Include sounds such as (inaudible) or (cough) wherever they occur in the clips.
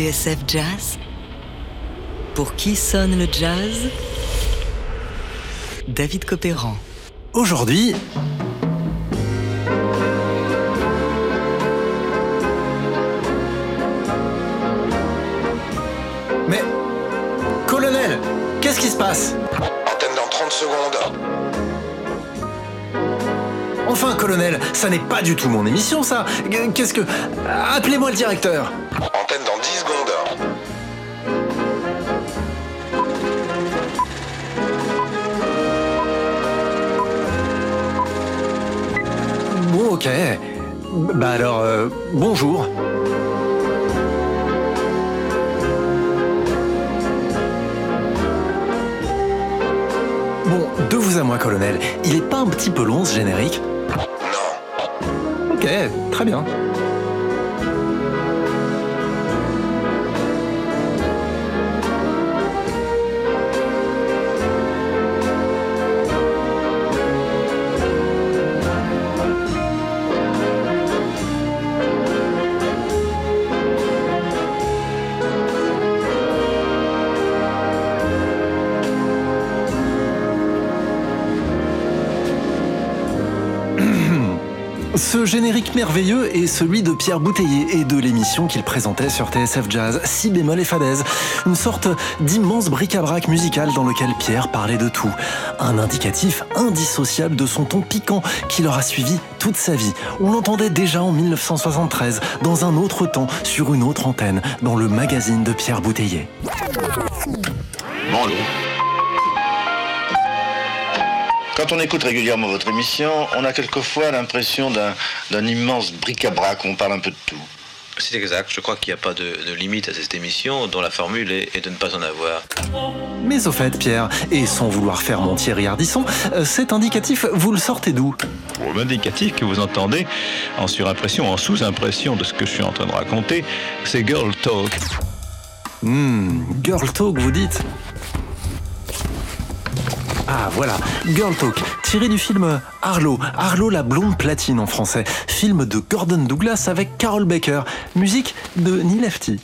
TSF Jazz Pour qui sonne le jazz? David Copéran. Aujourd'hui, Mais, colonel, qu'est-ce qui se passe? Antenne dans 30 secondes. Enfin, colonel, ça n'est pas du tout mon émission, ça. Qu'est-ce que... Appelez-moi le directeur. Antenne dans 10 secondes. Bon, ok. Bah alors, euh, bonjour. Bon, de vous à moi, colonel, il est pas un petit peu long ce générique? Non. Ok, très bien. Ce générique merveilleux est celui de Pierre Bouteiller et de l'émission qu'il présentait sur TSF Jazz, Si bémol et fadaise. Une sorte d'immense bric-à-brac musical dans lequel Pierre parlait de tout. Un indicatif indissociable de son ton piquant qui l'aura suivi toute sa vie. On l'entendait déjà en 1973, dans un autre temps, sur une autre antenne, dans le magazine de Pierre Bouteiller. Quand on écoute régulièrement votre émission, on a quelquefois l'impression d'un d'un immense bric-à-brac où on parle un peu de tout. C'est exact, je crois qu'il n'y a pas de, de limite à cette émission dont la formule est, est de ne pas en avoir. Mais au fait, Pierre, et sans vouloir faire mon Thierry Ardisson, euh, cet indicatif, vous le sortez d'où? Pour l'indicatif que vous entendez en surimpression, en sous-impression de ce que je suis en train de raconter, c'est Girl Talk. Hmm, Girl Talk, vous dites? Ah voilà, Girl Talk, tiré du film Arlo, Arlo la blonde platine en français, film de Gordon Douglas avec Carol Baker, musique de Neil Lefty.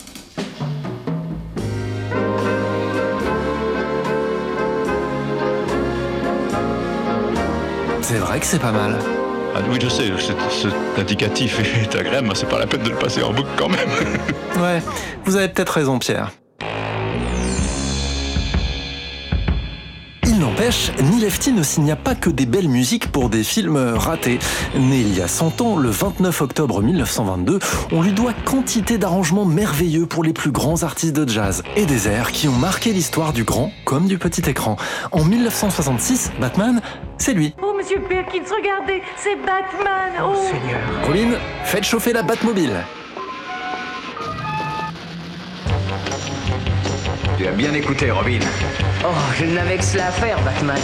C'est vrai que c'est pas mal. Ah oui, je sais, cet, indicatif (laughs) est agréable, mais c'est pas la peine de le passer en boucle quand même. (laughs) Ouais, vous avez peut-être raison, Pierre. N'empêche, Neil Lefty ne signa pas que des belles musiques pour des films ratés. Né il y a 100 ans, le 29 octobre 1922, on lui doit quantité d'arrangements merveilleux pour les plus grands artistes de jazz et des airs qui ont marqué l'histoire du grand comme du petit écran. En 1966, Batman, c'est lui. Oh, monsieur Perkins, regardez, c'est Batman. Oh, Pauline, faites chauffer la Batmobile. Tu as bien écouté, Robin. Oh, je n'avais que cela à faire, Batman.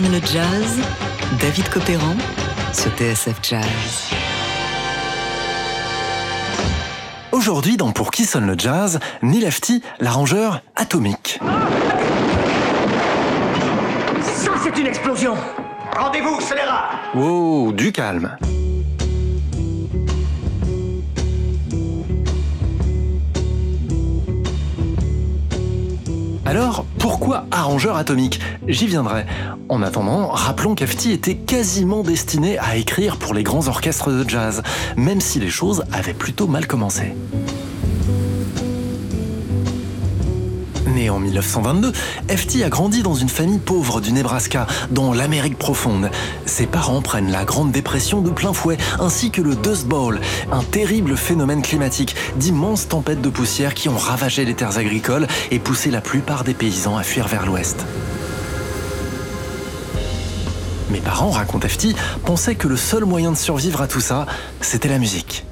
Sonne le jazz David Copéran sur TSF Jazz. Aujourd'hui, dans Pour qui sonne le jazz, Neil Lefty, l'arrangeur atomique. Ça, c'est une explosion Rendez-vous, scélérat Wow, du calme. Alors, pourquoi arrangeur atomique J'y viendrai. En attendant, rappelons qu'Afti était quasiment destiné à écrire pour les grands orchestres de jazz, même si les choses avaient plutôt mal commencé. En 1922, FT a grandi dans une famille pauvre du Nebraska, dans l'Amérique profonde. Ses parents prennent la Grande Dépression de plein fouet, ainsi que le Dust Bowl, un terrible phénomène climatique, d'immenses tempêtes de poussière qui ont ravagé les terres agricoles et poussé la plupart des paysans à fuir vers l'ouest. Mes parents, raconte FT, pensaient que le seul moyen de survivre à tout ça, c'était la musique.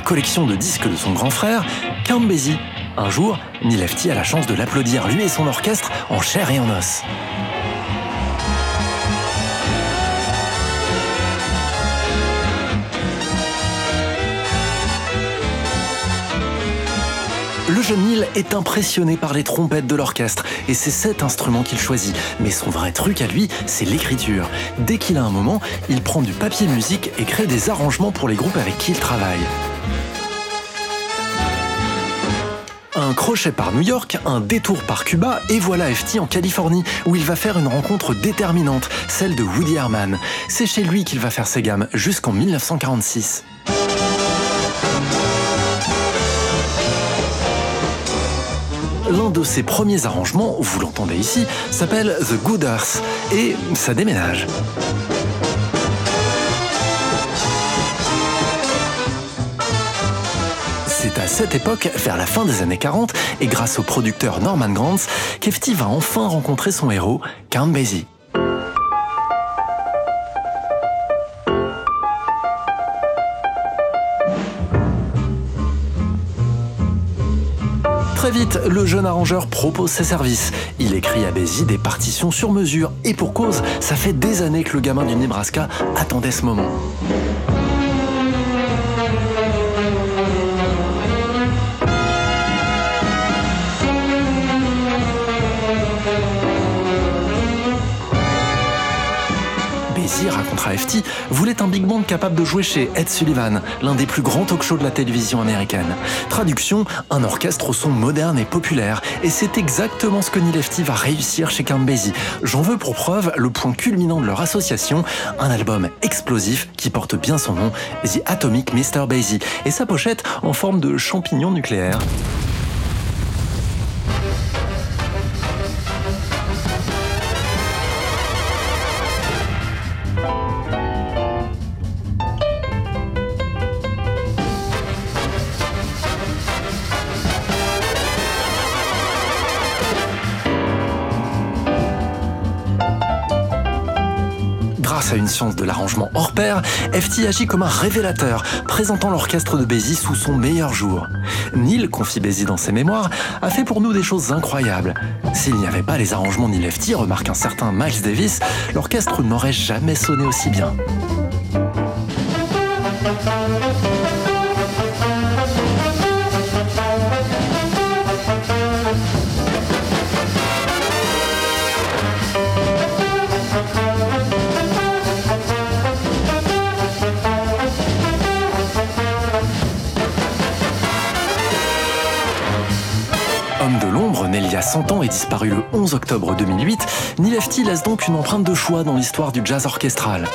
Collection de disques de son grand frère, Count un jour, Neil Lefty a la chance de l'applaudir, lui et son orchestre, en chair et en os. Le jeune Neil est impressionné par les trompettes de l'orchestre et c'est cet instrument qu'il choisit. Mais son vrai truc à lui, c'est l'écriture. Dès qu'il a un moment, il prend du papier musique et crée des arrangements pour les groupes avec qui il travaille. Un crochet par New York, un détour par Cuba, et voilà FT en Californie, où il va faire une rencontre déterminante, celle de Woody Herman. C'est chez lui qu'il va faire ses gammes, jusqu'en 1946. L'un de ses premiers arrangements, vous l'entendez ici, s'appelle The Good Earth, et ça déménage. Cette époque, vers la fin des années 40, et grâce au producteur Norman Granz, qu'Efti va enfin rencontrer son héros, Count Basie. Très vite, le jeune arrangeur propose ses services. Il écrit à Basie des partitions sur mesure, et pour cause, ça fait des années que le gamin du Nebraska attendait ce moment. Basie, racontera FT, voulait un big band capable de jouer chez Ed Sullivan, l'un des plus grands talk shows de la télévision américaine. Traduction, un orchestre au son moderne et populaire. Et c'est exactement ce que Neil Lefty va réussir chez Count. J'en veux pour preuve le point culminant de leur association, un album explosif qui porte bien son nom, The Atomic Mr. Basie, et sa pochette en forme de champignon nucléaire. Grâce à une science de l'arrangement hors pair, FT agit comme un révélateur, présentant l'orchestre de Basie sous son meilleur jour. Neil, confie Basie dans ses mémoires, a fait pour nous des choses incroyables. S'il n'y avait pas les arrangements Neil Lefty, remarque un certain Miles Davis, l'orchestre n'aurait jamais sonné aussi bien. A 100 ans et disparu le 11 octobre 2008, Neil Lefty laisse donc une empreinte de choix dans l'histoire du jazz orchestral.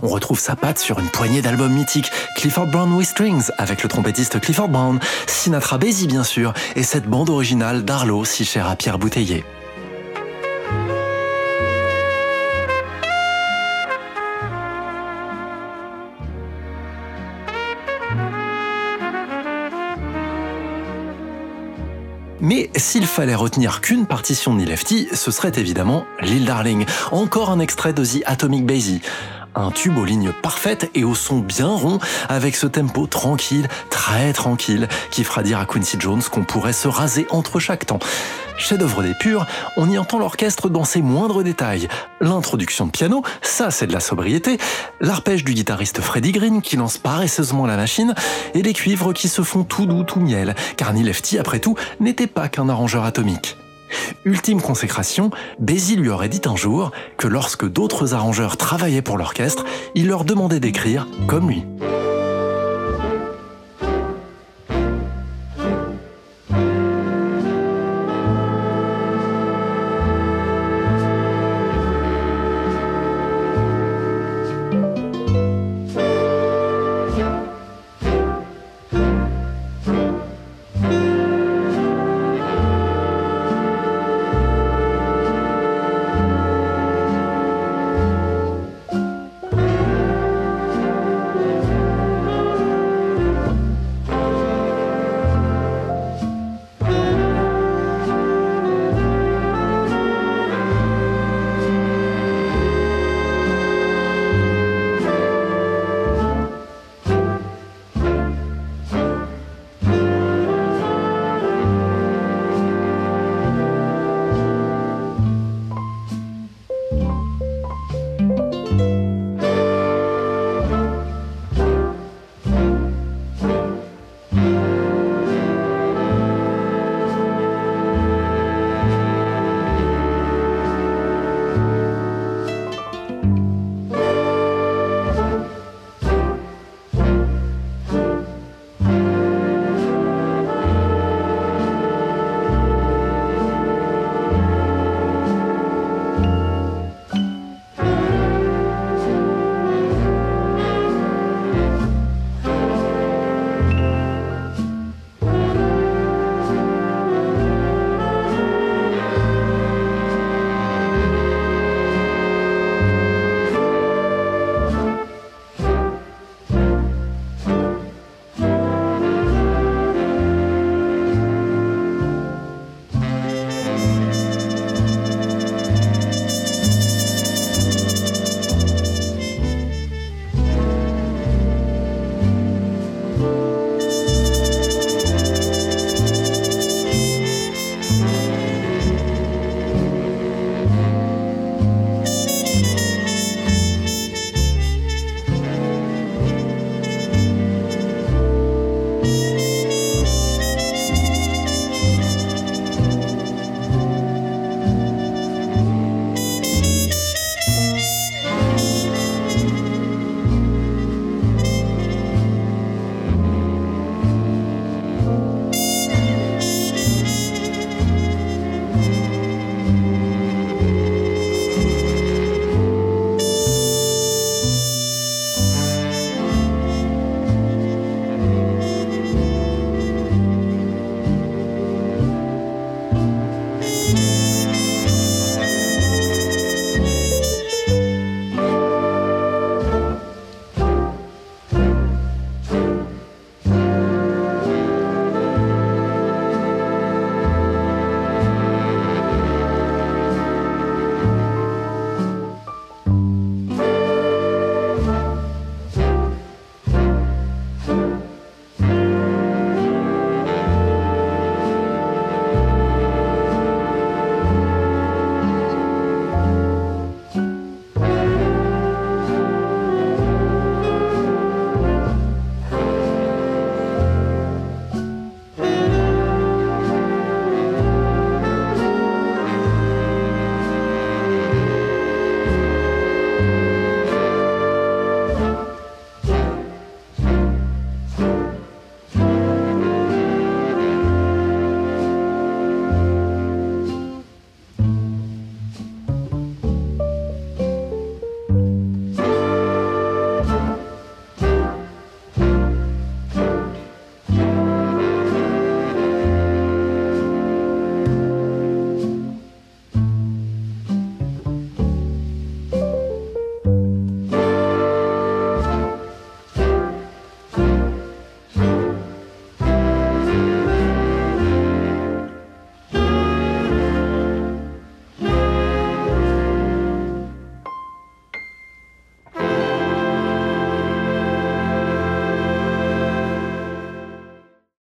On retrouve sa patte sur une poignée d'albums mythiques, Clifford Brown with Strings avec le trompettiste Clifford Brown, Sinatra Basie bien sûr, et cette bande originale d'Arlo si chère à Pierre Bouteiller. S'il fallait retenir qu'une partition de Neil Lefty, ce serait évidemment Lil Darling. Encore un extrait de The Atomic Basie. Un tube aux lignes parfaites et au son bien rond, avec ce tempo tranquille, très tranquille, qui fera dire à Quincy Jones qu'on pourrait se raser entre chaque temps. Chef-d'œuvre des purs, on y entend l'orchestre dans ses moindres détails. L'introduction de piano, ça c'est de la sobriété, l'arpège du guitariste Freddie Green qui lance paresseusement la machine, et les cuivres qui se font tout doux, tout miel, car Neil Lefty, après tout, n'était pas qu'un arrangeur atomique. Ultime consécration, Bézi lui aurait dit un jour que lorsque d'autres arrangeurs travaillaient pour l'orchestre, il leur demandait d'écrire comme lui.